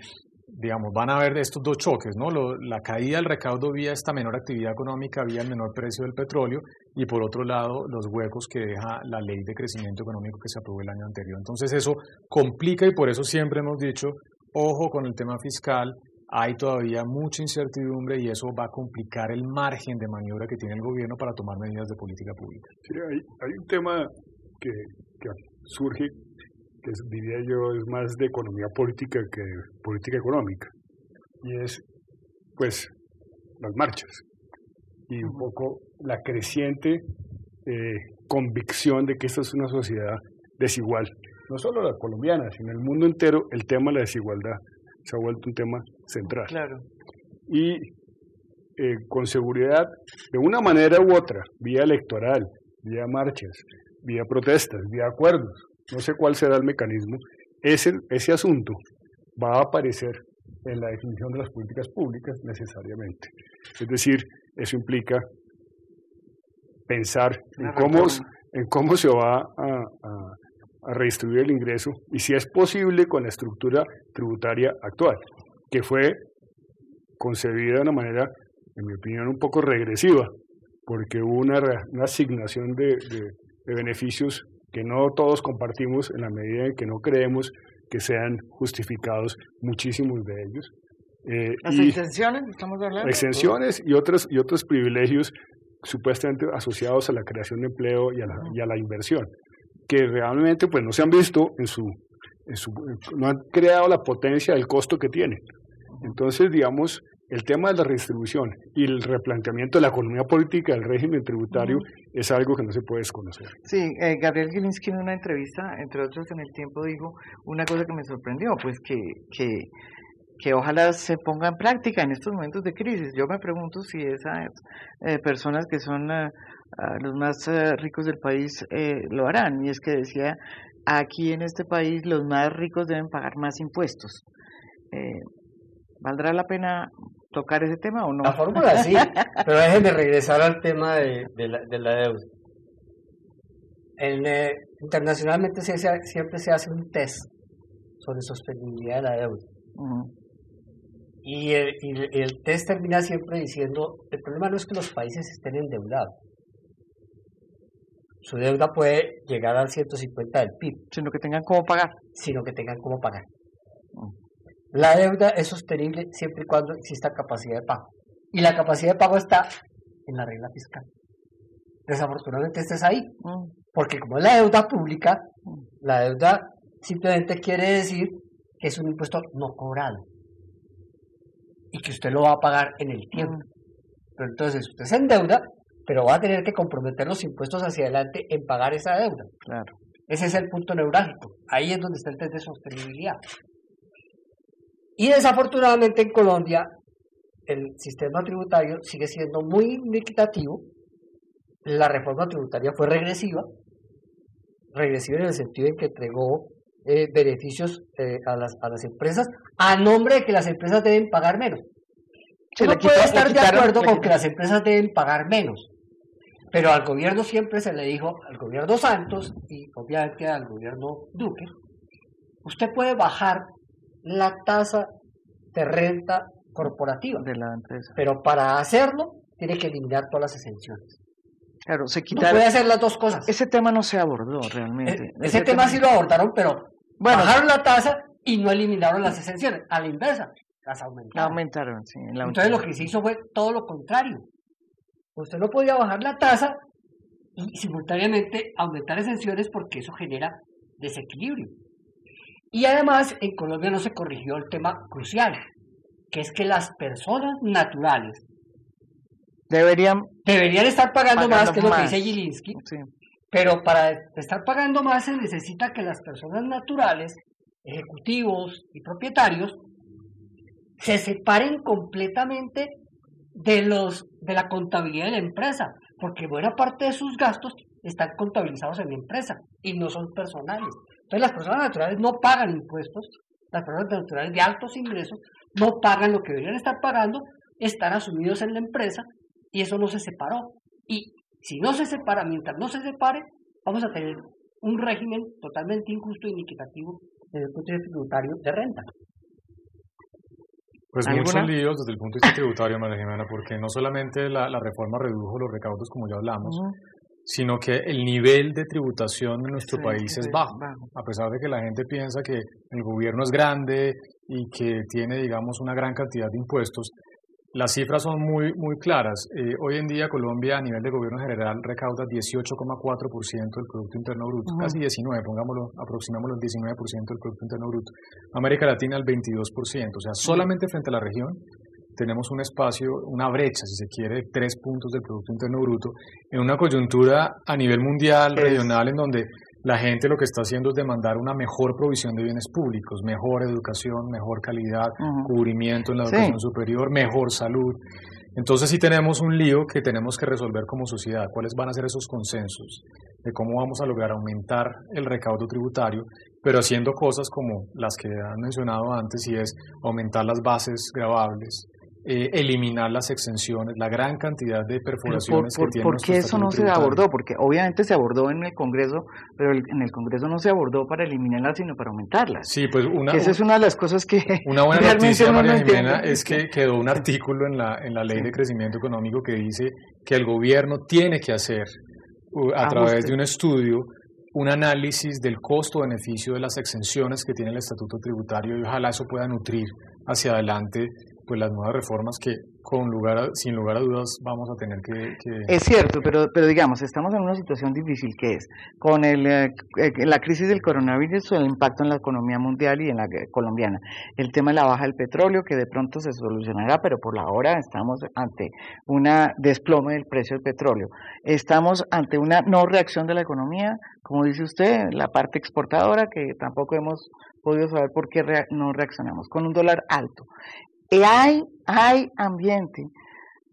digamos, van a haber estos dos choques, ¿no? la caída del recaudo vía esta menor actividad económica, vía el menor precio del petróleo, y por otro lado, los huecos que deja la ley de crecimiento económico que se aprobó el año anterior. Entonces, eso complica y por eso siempre hemos dicho, ojo con el tema fiscal, hay todavía mucha incertidumbre y eso va a complicar el margen de maniobra que tiene el gobierno para tomar medidas de política pública. Sí, hay, hay un tema que, que surge que diría yo es más de economía política que política económica, y es pues las marchas y un poco la creciente eh, convicción de que esta es una sociedad desigual, no solo la colombiana, sino el mundo entero el tema de la desigualdad se ha vuelto un tema central. Claro. Y eh, con seguridad, de una manera u otra, vía electoral, vía marchas, vía protestas, vía acuerdos, no sé cuál será el mecanismo, ese, ese asunto va a aparecer en la definición de las políticas públicas necesariamente. Es decir, eso implica pensar en cómo, en cómo se va a, a redistribuir el ingreso y si es posible con la estructura tributaria actual, que fue concebida de una manera, en mi opinión, un poco regresiva, porque hubo una, una asignación de, de, beneficios que no todos compartimos en la medida en que no creemos que sean justificados muchísimos de ellos. Eh, Las exenciones, estamos hablando. Exenciones y otros, y otros privilegios supuestamente asociados a la creación de empleo y a la, y a la inversión, que realmente pues no se han visto en su, en su, no han creado la potencia del costo que tienen. Entonces, digamos, el tema de la redistribución y el replanteamiento de la economía política del régimen tributario es algo que no se puede desconocer. Sí, eh, Gabriel Gilinski en una entrevista, entre otros en el tiempo, dijo una cosa que me sorprendió, pues que, que, que ojalá se ponga en práctica en estos momentos de crisis. Yo me pregunto si esas eh, personas que son eh, los más ricos del país lo harán. Y es que decía, aquí en este país los más ricos deben pagar más impuestos. ¿Valdrá la pena tocar ese tema o no? La fórmula sí, pero déjenme regresar al tema de, de, la, de la, deuda. Eh, internacionalmente se siempre se hace un test sobre sostenibilidad de la deuda. y, el, y el test termina siempre diciendo, el problema no es que los países estén endeudados. Su deuda puede llegar al 150 del PIB. Sino que tengan cómo pagar. Sino que tengan cómo pagar. La deuda es sostenible siempre y cuando exista capacidad de pago. Y la capacidad de pago está en la regla fiscal. Desafortunadamente este es ahí. Mm. Porque como es la deuda pública, la deuda simplemente quiere decir que es un impuesto no cobrado. Y que usted lo va a pagar en el tiempo. Mm. Pero entonces usted se endeuda, pero va a tener que comprometer los impuestos hacia adelante en pagar esa deuda. Claro. Ese es el punto neurálgico. Ahí es donde está el test de sostenibilidad. Y desafortunadamente en Colombia el sistema tributario sigue siendo muy liquidativo. La reforma tributaria fue regresiva, regresiva en el sentido en que entregó eh, beneficios eh, a, las, a las empresas a nombre de que las empresas deben pagar menos. Se no puede estar de acuerdo con que las empresas deben pagar menos, pero al gobierno siempre se le dijo, al gobierno Santos y obviamente al gobierno Duque, usted puede bajar la tasa de renta corporativa de la empresa. Pero para hacerlo, tiene que eliminar todas las exenciones. Claro, se quitaron. No puede hacer las dos cosas. Ese tema no se abordó realmente. E-, ese, tema, sí lo abordaron, pero bueno, bajaron la tasa y no eliminaron las exenciones. A la inversa, las aumentaron. aumentaron, sí. Entonces lo que se hizo fue todo lo contrario. Usted no podía bajar la tasa y simultáneamente aumentar exenciones porque eso genera desequilibrio. Y además en Colombia no se corrigió el tema crucial, que es que las personas naturales deberían, deberían estar pagando, más, que lo que dice Gilinski, pero para estar pagando más se necesita que las personas naturales, ejecutivos y propietarios, se separen completamente de los de la contabilidad de la empresa, porque buena parte de sus gastos están contabilizados en la empresa y no son personales. Entonces las personas naturales no pagan impuestos, las personas naturales de altos ingresos no pagan lo que deberían estar pagando, están asumidos en la empresa y eso no se separó. Y si no se separa, mientras no se separe, vamos a tener un régimen totalmente injusto e inequitativo desde el punto de vista tributario de renta. Pues muchos líos desde el punto de vista tributario, María Jimena, porque no solamente la, reforma redujo los recaudos, como ya hablamos, sino que el nivel de tributación en nuestro país es bajo, a pesar de que la gente piensa que el gobierno es grande y que tiene, digamos, una gran cantidad de impuestos. Las cifras son muy, muy claras. Eh, hoy en día Colombia a nivel de gobierno general recauda 18,4% del Producto Interno Bruto, casi 19, pongámoslo, aproximámoslo el 19% del Producto Interno Bruto. América Latina el 22%, o sea, solamente frente a la región tenemos un espacio, una brecha, si se quiere, de tres puntos del Producto Interno Bruto, en una coyuntura a nivel mundial, regional, en donde la gente lo que está haciendo es demandar una mejor provisión de bienes públicos, mejor educación, mejor calidad, cubrimiento en la educación superior, mejor salud. Entonces sí tenemos un lío que tenemos que resolver como sociedad. ¿Cuáles van a ser esos consensos de cómo vamos a lograr aumentar el recaudo tributario, pero haciendo cosas como las que han mencionado antes y es aumentar las bases grabables, eh, eliminar las exenciones, la gran cantidad de perforaciones por, que tiene ¿Por qué eso no se abordó? Porque obviamente se abordó en el Congreso, pero el- en el Congreso no se abordó para eliminarlas, sino para aumentarlas. Sí, pues una, Que esa es una de las cosas que Una buena realmente noticia, no María Jimena, es que quedó un artículo en la, en la Ley de Crecimiento Económico que dice que el gobierno tiene que hacer, a través de un estudio, un análisis del costo-beneficio de las exenciones que tiene el Estatuto Tributario y ojalá eso pueda nutrir hacia adelante pues las nuevas reformas que con lugar a- sin lugar a dudas vamos a tener que... que- Es cierto, pero, pero digamos, estamos en una situación difícil que es con el, eh, eh, la crisis del coronavirus, el impacto en la economía mundial y en la eh, colombiana. El tema de la baja del petróleo, que de pronto se solucionará, pero por la hora estamos ante una desplome del precio del petróleo. Estamos ante una no reacción de la economía, como dice usted, la parte exportadora, que tampoco hemos podido saber por qué no reaccionamos, con un dólar alto. Y hay, hay ambiente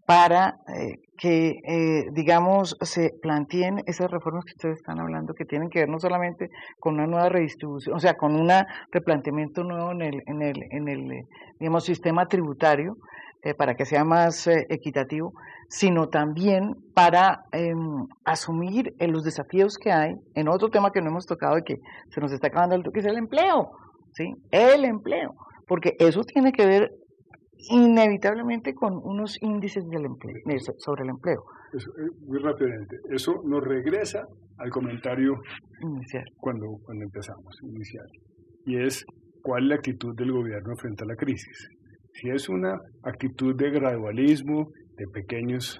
para eh, que, eh, digamos, se planteen esas reformas que ustedes están hablando, que tienen que ver no solamente con una nueva redistribución, o sea, con un replanteamiento nuevo en el, en el, en el digamos, sistema tributario, eh, para que sea más eh, equitativo, sino también para em, asumir los desafíos que hay en otro tema que no hemos tocado y que se nos está acabando el que es el empleo, ¿sí? El empleo, porque eso tiene que ver inevitablemente con unos índices del empleo, sobre el empleo Eso, eh, muy rápidamente. Eso nos regresa al comentario inicial. cuando, cuando empezamos, inicial. Y es cuál es la actitud del gobierno frente a la crisis. Si es una actitud de gradualismo, de pequeños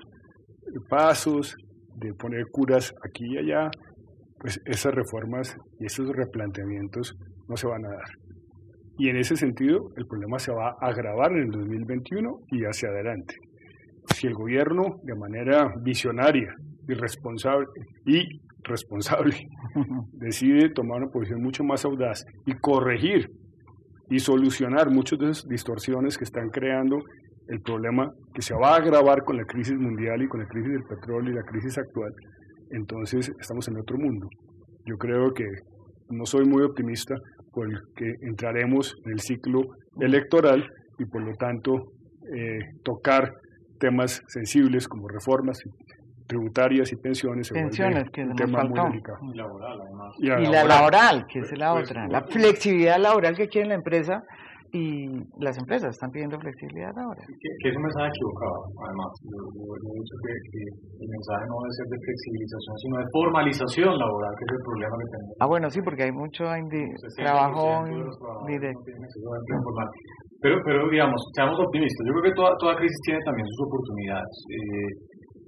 pasos, de poner curas aquí y allá, pues esas reformas y esos replanteamientos no se van a dar. Y en ese sentido, el problema se va a agravar en el 2021 y hacia adelante. Si el gobierno, de manera visionaria y responsable, y responsable [LAUGHS] decide tomar una posición mucho más audaz y corregir y solucionar muchas de esas distorsiones que están creando el problema que se va a agravar con la crisis mundial y con la crisis del petróleo y la crisis actual, entonces estamos en otro mundo. Yo creo que no soy muy optimista porque entraremos en el ciclo electoral y por lo tanto eh, tocar temas sensibles como reformas tributarias y pensiones, se Pensiones, que un nos tema muy delicado. Y laboral, además. Y, Y a la laboral, que es la Pues, otra, la flexibilidad laboral que quiere la empresa y las empresas están pidiendo flexibilidad laboral. Que, es un mensaje equivocado, además. Yo, yo- yo he dicho que, que el mensaje no debe ser de flexibilización, sino de formalización laboral, que es el problema que tenemos. Ah, bueno, sí, porque hay mucho indi- 60% trabajo directo. Pero, pero digamos, seamos optimistas. Yo creo que toda, toda crisis tiene también sus oportunidades. eh,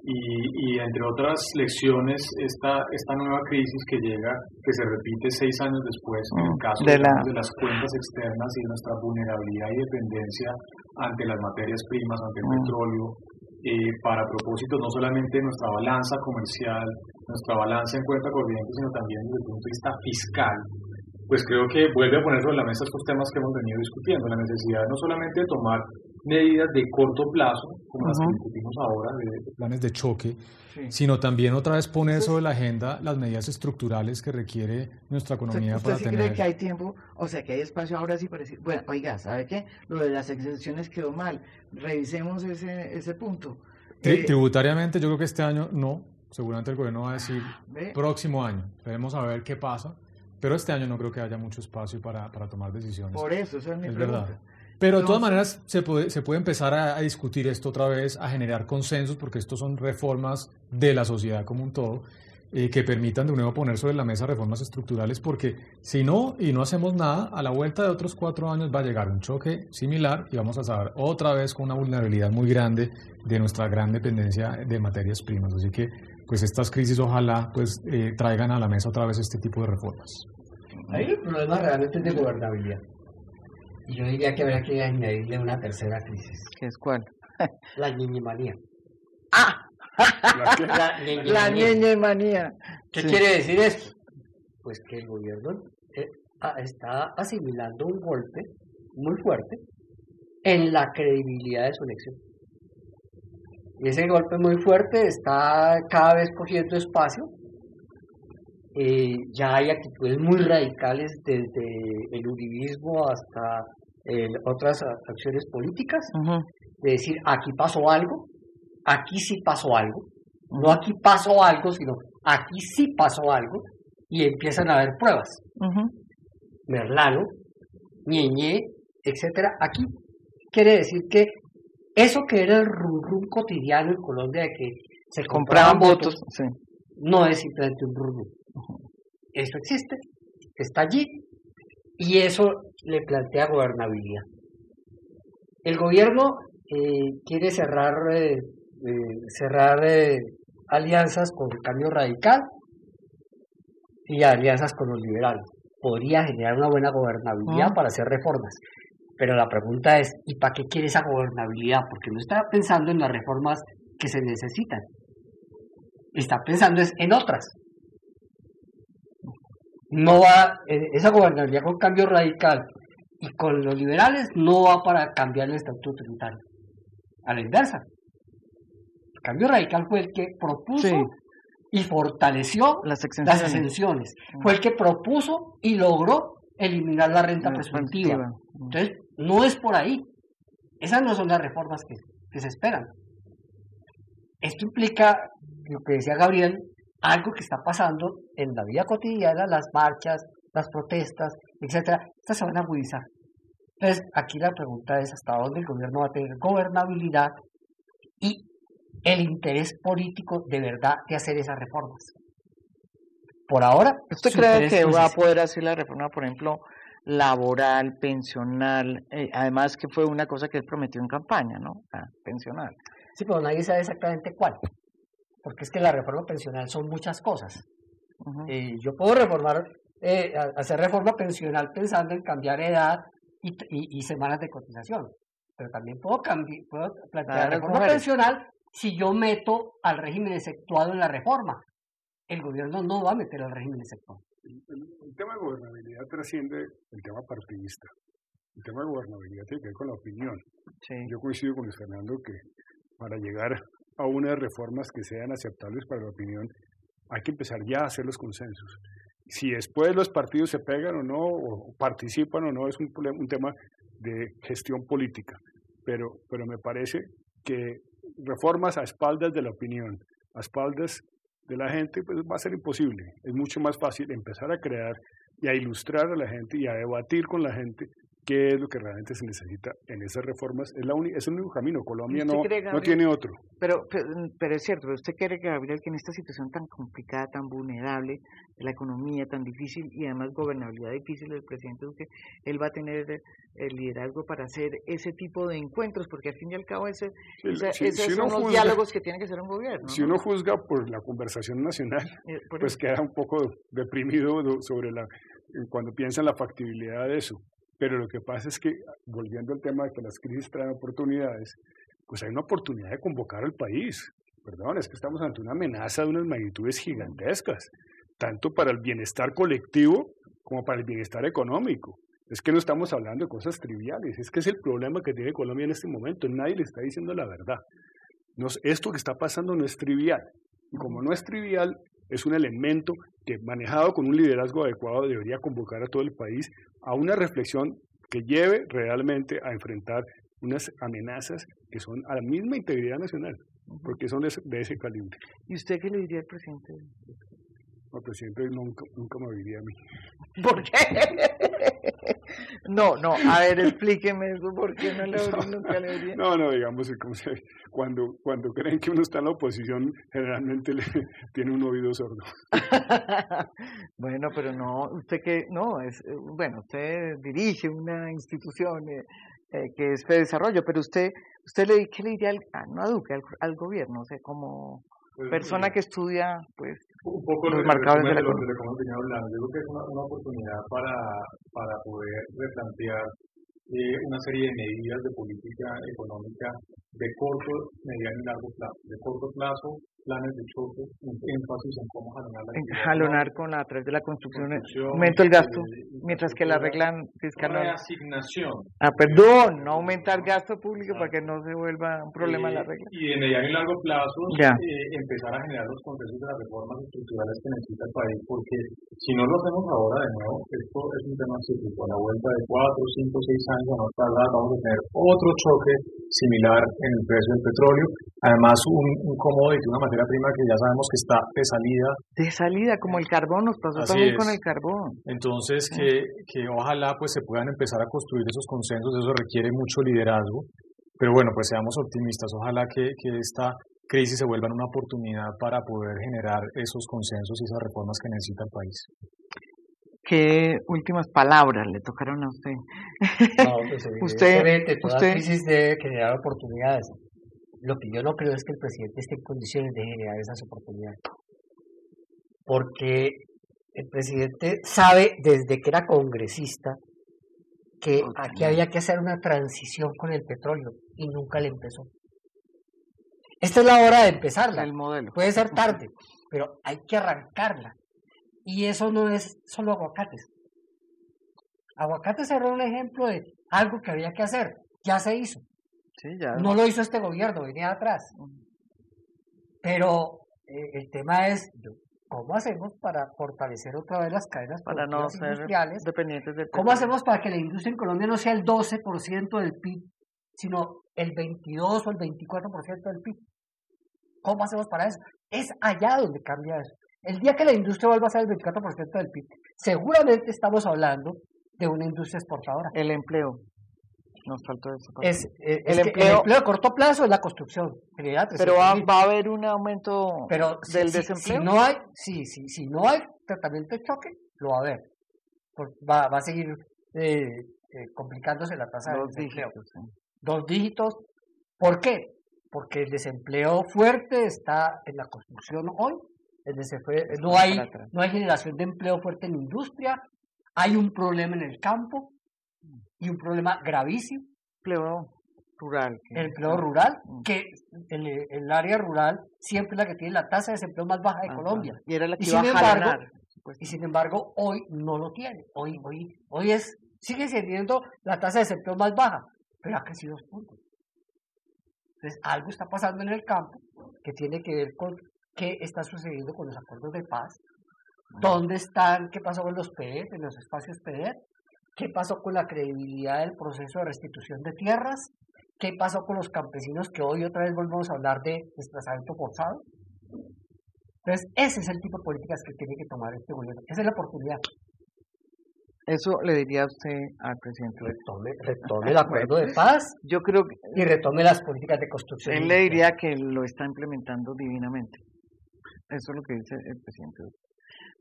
y, y entre otras lecciones, esta, esta nueva crisis que llega, que se repite seis años después, en el Mm, caso de digamos, la- de las cuentas externas y de nuestra vulnerabilidad y dependencia ante las materias primas, ante el Mm. petróleo, eh, para propósitos no solamente de nuestra balanza comercial, nuestra balanza en cuenta corriente, sino también desde el punto de vista fiscal, pues creo que vuelve a poner sobre la mesa estos temas que hemos venido discutiendo, la necesidad no solamente de tomar medidas de corto plazo, como las que discutimos ahora, de, de planes de choque, Sí. sino también otra vez poner sobre la agenda las medidas estructurales que requiere nuestra economía ¿Usted para sí tener... cree que hay tiempo? O sea, que hay espacio ahora sí para decir, bueno, oiga, ¿sabe qué? Lo de las exenciones quedó mal. Revisemos ese, ese punto. Tri- Eh, Tributariamente yo creo que este año no, seguramente el gobierno va a decir ¿ve? próximo año, veremos a ver qué pasa, pero este año no creo que haya mucho espacio para, para tomar decisiones. Por eso, esa es mi Es pregunta. verdad. Pero de todas maneras se puede, se puede empezar a, a discutir esto otra vez, a generar consensos, porque estos son reformas de la sociedad como un todo, eh, que permitan de nuevo poner sobre la mesa reformas estructurales, porque si no, y no hacemos nada, a la vuelta de otros cuatro años va a llegar un choque similar y vamos a estar otra vez con una vulnerabilidad muy grande de nuestra gran dependencia de materias primas. Así que, pues estas crisis ojalá pues eh, traigan a la mesa otra vez este tipo de reformas. Ahí el problema realmente es de gobernabilidad. Y yo diría que habría que añadirle una tercera crisis, ¿Qué es cuál? [LAUGHS] la ñiñimanía. ¡Ah! ¿La qué? [LAUGHS] La. ¿Qué Sí. quiere decir esto? Pues que el gobierno eh, ah, está asimilando un golpe muy fuerte en la credibilidad de su elección. Y ese golpe muy fuerte está cada vez cogiendo espacio. Eh, ya hay actitudes muy radicales desde el uribismo hasta eh, otras acciones políticas. De decir aquí pasó algo, aquí sí pasó algo, no aquí pasó algo, sino aquí sí pasó algo, y empiezan a haber pruebas. Merlano, Ñeñe, etcétera. Aquí quiere decir que eso que era el rum rum cotidiano en Colombia de que se compraban, votos, no es simplemente un rum Eso existe, está allí, y eso le plantea gobernabilidad. El gobierno eh, quiere cerrar, eh, eh, cerrar alianzas con el cambio radical y alianzas con los liberales. Podría generar una buena gobernabilidad para hacer reformas. Pero la pregunta es, ¿y para qué quiere esa gobernabilidad? Porque no está pensando en las reformas que se necesitan. Está pensando en otras. No va, esa gobernabilidad con cambio radical y con los liberales no va para cambiar el estatuto tributario. A la inversa. El cambio radical fue el que propuso y fortaleció las exenciones. Fue el que propuso y logró eliminar la renta presuntiva. Entonces, no es por ahí. Esas no son las reformas que, que se esperan. Esto implica, lo que decía Gabriel, algo que está pasando en la vida cotidiana, las marchas, las protestas, etcétera, estas se van a agudizar. Entonces, aquí la pregunta es hasta dónde el gobierno va a tener gobernabilidad y el interés político de verdad de hacer esas reformas. Por ahora, ¿usted cree que va a poder hacer la reforma, por ejemplo, laboral, pensional? Eh, además que fue una cosa que él prometió en campaña, ¿no? Ah, pensional. Sí, pero nadie sabe exactamente cuál. Porque es que la reforma pensional son muchas cosas. Eh, yo puedo reformar, eh, hacer reforma pensional pensando en cambiar edad y, semanas de cotización. Pero también puedo, cambiar, puedo plantear reforma pensional si yo meto al régimen exceptuado en la reforma el gobierno no va a meter al régimen sector. El, tema de gobernabilidad trasciende el tema partidista. El tema de gobernabilidad tiene que ver con la opinión. Yo coincido con Luis Fernando que para llegar a unas reformas que sean aceptables para la opinión, hay que empezar ya a hacer los consensos. Si después los partidos se pegan o no, o participan o no, es un, un tema de gestión política. Pero, pero me parece que reformas a espaldas de la opinión, a espaldas de la gente, pues va a ser imposible. Es mucho más fácil empezar a crear y a ilustrar a la gente y a debatir con la gente qué es lo que realmente se necesita en esas reformas. Es, la es el único camino. Colombia no, no tiene otro. Pero, pero, es cierto, pero usted cree, Gabriel, que en esta situación tan complicada, tan vulnerable, la economía tan difícil y además gobernabilidad difícil del presidente Duque, él va a tener el liderazgo para hacer ese tipo de encuentros, porque al fin y al cabo ese, esos son los diálogos que tiene que ser un gobierno. Si uno juzga por la conversación nacional, eh, pues queda un poco deprimido sobre la cuando piensa en la factibilidad de eso. Pero lo que pasa es que, volviendo al tema de que las crisis traen oportunidades, pues hay una oportunidad de convocar al país. Perdón, es que estamos ante una amenaza de unas magnitudes gigantescas, tanto para el bienestar colectivo como para el bienestar económico. Es que no estamos hablando de cosas triviales, es que es el problema que tiene Colombia en este momento. Nadie le está diciendo la verdad. esto que está pasando no es trivial. Y como no es trivial, es un elemento que manejado con un liderazgo adecuado debería convocar a todo el país a una reflexión que lleve realmente a enfrentar unas amenazas que son a la misma integridad nacional, porque son de ese, calibre. ¿Y usted qué le diría al presidente? El presidente nunca, nunca me diría a mí. [LAUGHS] ¿Por qué? No, no, a ver, explíqueme eso, ¿por qué no le no, nunca le diría? No, no, digamos, cuando, cuando creen que uno está en la oposición, generalmente le, [LAUGHS] tiene un oído sordo. [LAUGHS] bueno, pero no, usted que, no, es, bueno, usted dirige una institución eh, eh, que es de desarrollo, pero usted, usted le, ¿qué le diría al, ah, no a Duque, al, gobierno? O sea, como pues, persona que estudia, pues, poco los marcadores de, la lo, de lo que hablando. Yo creo que es una, una oportunidad para, para poder replantear eh, una serie de medidas de política económica de corto, mediano y largo plazo. De corto plazo, planes de choque, énfasis en cómo jalonar la Jalonar con la, a través de la construcción, aumento el gasto, mientras que la regla fiscal no... asignación. Ah, perdón, no aumentar gasto público para que no se vuelva un problema la regla. Y de mediano y largo plazo, eh, empezar a generar los consensos de las reformas estructurales que necesita el país, porque si no lo hacemos ahora de nuevo, esto es un tema cíclico. A la vuelta de cuatro, cinco, seis años, no vamos a tener otro choque similar en el precio del petróleo. Además, un, un commodity, una materia prima que ya sabemos que está de salida. De salida, como el carbón, nos pasó también con el carbón. Entonces, que, que ojalá pues se puedan empezar a construir esos consensos, eso requiere mucho liderazgo. Pero bueno, pues seamos optimistas, ojalá que, que esta crisis se vuelva una oportunidad para poder generar esos consensos y esas reformas que necesita el país. ¿Qué últimas palabras le tocaron a usted? No, pues [LAUGHS] usted, toda usted... crisis debe generar oportunidades. Lo que yo no creo es que el presidente esté en condiciones de generar esas oportunidades. Porque el presidente sabe desde que era congresista que aquí había que hacer una transición con el petróleo y nunca le empezó. Esta es la hora de empezarla. El modelo. Puede ser tarde, pero hay que arrancarla. Y eso no es solo aguacates. Aguacates era un ejemplo de algo que había que hacer. Ya se hizo. No lo hizo este gobierno, venía atrás. Pero eh, el tema es, ¿cómo hacemos para fortalecer otra vez las cadenas para no ser industriales? dependientes de ¿Cómo hacemos para que la industria en Colombia no sea el 12% del PIB, sino el 22 o el 24% del PIB? ¿Cómo hacemos para eso? Es allá donde cambia eso. El día que la industria vuelva a ser el 24% del PIB, seguramente estamos hablando de una industria exportadora. El empleo. Nos faltó eso. Es, eh, el, empleo, a corto plazo es la construcción. Pero va, a haber un aumento del desempleo. Si no hay, sí, sí, si no hay tratamiento de choque, lo va a haber. Va, va a seguir eh, eh, complicándose la tasa de desempleo. Dos dígitos. ¿Por qué? Porque el desempleo fuerte está en la construcción hoy no hay, no hay generación de empleo fuerte en la industria, hay un problema en el campo y un problema gravísimo. Empleo rural. El empleo rural, que el, el, área rural siempre es la que tiene la tasa de desempleo más baja de Colombia. Y era la que iba sin a embargo, Y sin embargo, hoy no lo tiene. Hoy, hoy, hoy es, sigue siendo la tasa de desempleo más baja, pero ha crecido dos puntos. Entonces, algo está pasando en el campo que tiene que ver con qué está sucediendo con los acuerdos de paz, dónde están, qué pasó con los PED, en los espacios PED, qué pasó con la credibilidad del proceso de restitución de tierras, qué pasó con los campesinos que hoy otra vez volvemos a hablar de desplazamiento forzado. Entonces, ese es el tipo de políticas que tiene que tomar este gobierno. Esa es la oportunidad. Eso le diría a usted al presidente. Retome, retome el acuerdo de paz. Yo creo que, y retome las políticas de construcción. Él le diría que lo está implementando divinamente. Eso es lo que dice el presidente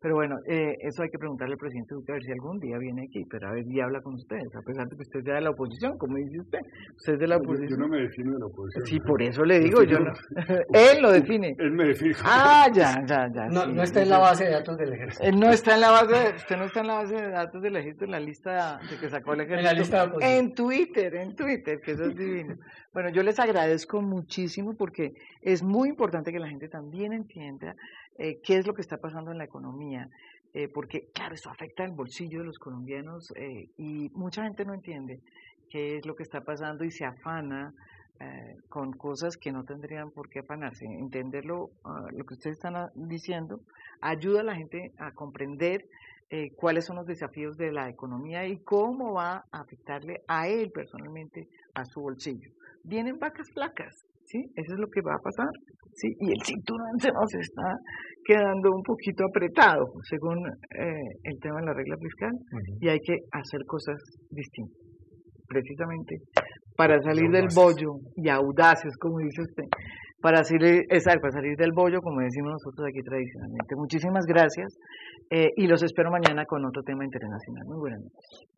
pero bueno, eh, eso hay que preguntarle al presidente Duque a ver si algún día viene aquí, pero a ver y habla con ustedes, a pesar de que usted sea de la oposición, como dice usted. Usted es de la oposición. Yo, no me defino de la oposición. Sí, por eso le digo, yo no. [LAUGHS] Él lo define. Él me define. Ah, ya, ya, ya. [LAUGHS] No, no está en la base de datos del ejército. Él no está en la base, de, usted no está en la base de datos del ejército, en la lista de que sacó el ejército. En la lista de En Twitter, en Twitter, que eso es divino. Bueno, yo les agradezco muchísimo porque es muy importante que la gente también entienda eh, qué es lo que está pasando en la economía, eh, porque claro, eso afecta el bolsillo de los colombianos eh, y mucha gente no entiende qué es lo que está pasando y se afana con cosas que no tendrían por qué afanarse. Entenderlo, ah, lo que ustedes están ah, diciendo, ayuda a la gente a comprender cuáles son los desafíos de la economía y cómo va a afectarle a él personalmente a su bolsillo. Vienen vacas flacas, ¿sí? Eso es lo que va a pasar. ¿Sí? Y el cinturón se nos está quedando un poquito apretado, según eh, el tema de la regla fiscal, y hay que hacer cosas distintas, precisamente para salir del bollo, y audaces, como dice usted, para salir, para salir del bollo, como decimos nosotros aquí tradicionalmente. Muchísimas gracias, eh, y los espero mañana con otro tema internacional. Muy buenas noches.